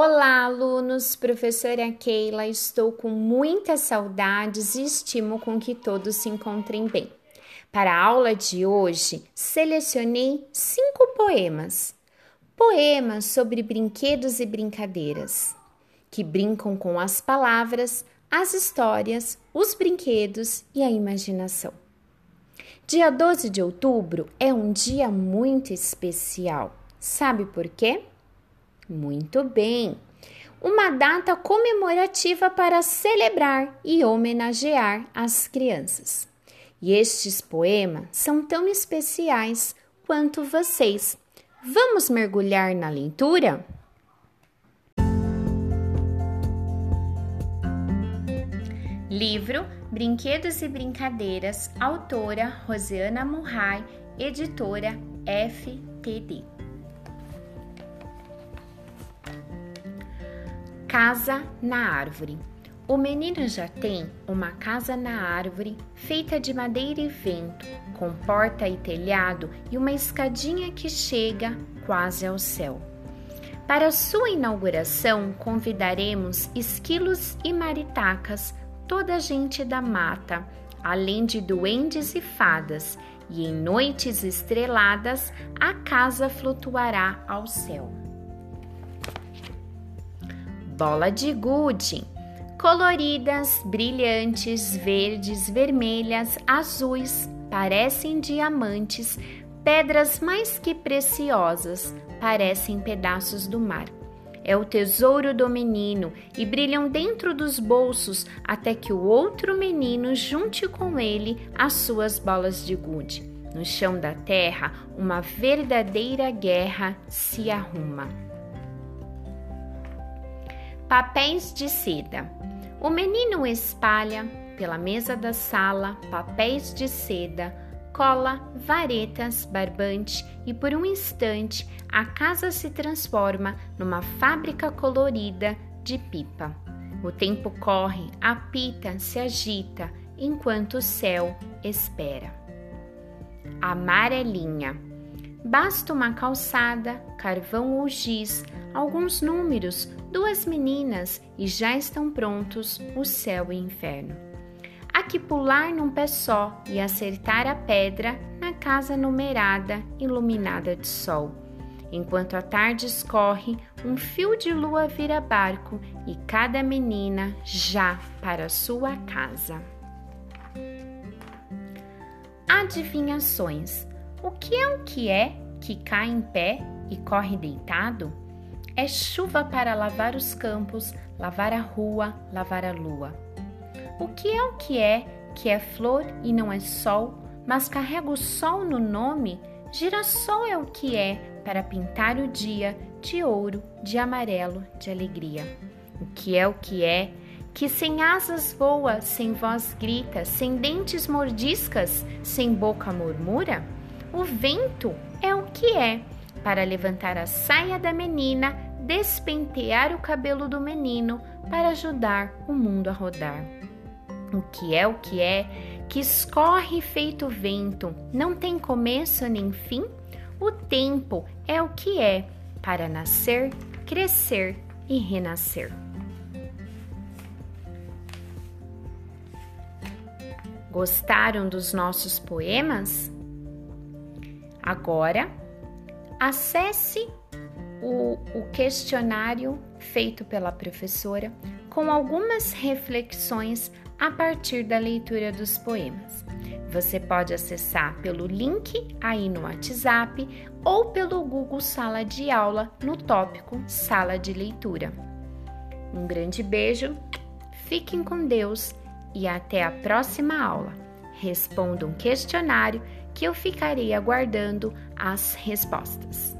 Olá, alunos! Professora Keila, estou com muitas saudades e estimo com que todos se encontrem bem. Para a aula de hoje, selecionei cinco poemas. Poemas sobre brinquedos e brincadeiras, que brincam com as palavras, as histórias, os brinquedos e a imaginação. Dia 12 de outubro é um dia muito especial. Sabe por quê? Muito bem! Uma data comemorativa para celebrar e homenagear as crianças. E estes poemas são tão especiais quanto vocês. Vamos mergulhar na leitura? Livro Brinquedos e Brincadeiras, autora Rosiana Murray, editora FTD. Casa na árvore. O menino já tem uma casa na árvore feita de madeira e vento, com porta e telhado e uma escadinha que chega quase ao céu. Para sua inauguração, convidaremos esquilos e maritacas, toda a gente da mata, além de duendes e fadas, e em noites estreladas a casa flutuará ao céu bola de gude, coloridas, brilhantes, verdes, vermelhas, azuis, parecem diamantes, pedras mais que preciosas, parecem pedaços do mar. É o tesouro do menino e brilham dentro dos bolsos até que o outro menino junte com ele as suas bolas de gude. No chão da terra, uma verdadeira guerra se arruma. Papéis de seda. O menino espalha pela mesa da sala papéis de seda, cola, varetas, barbante e por um instante a casa se transforma numa fábrica colorida de pipa. O tempo corre, apita, se agita, enquanto o céu espera. Amarelinha. Basta uma calçada, carvão ou giz, alguns números, duas meninas e já estão prontos o céu e inferno. Há que pular num pé só e acertar a pedra na casa numerada, iluminada de sol. Enquanto a tarde escorre, um fio de lua vira barco e cada menina já para sua casa. Adivinhações. O que é o que é que cai em pé e corre deitado? É chuva para lavar os campos, lavar a rua, lavar a lua. O que é o que é, que é flor e não é sol, mas carrega o sol no nome? Girassol é o que é, para pintar o dia de ouro, de amarelo, de alegria. O que é o que é, que sem asas voa, sem voz grita, sem dentes mordiscas, sem boca murmura? O vento é o que é, para levantar a saia da menina despentear o cabelo do menino para ajudar o mundo a rodar. O que é o que é, que escorre feito vento, não tem começo nem fim? O tempo é o que é, para nascer, crescer e renascer. Gostaram dos nossos poemas? Agora, acesse o, o questionário feito pela professora com algumas reflexões a partir da leitura dos poemas. Você pode acessar pelo link aí no WhatsApp ou pelo Google Sala de Aula no tópico Sala de Leitura. Um grande beijo, fiquem com Deus e até a próxima aula. Responda um questionário que eu ficarei aguardando as respostas.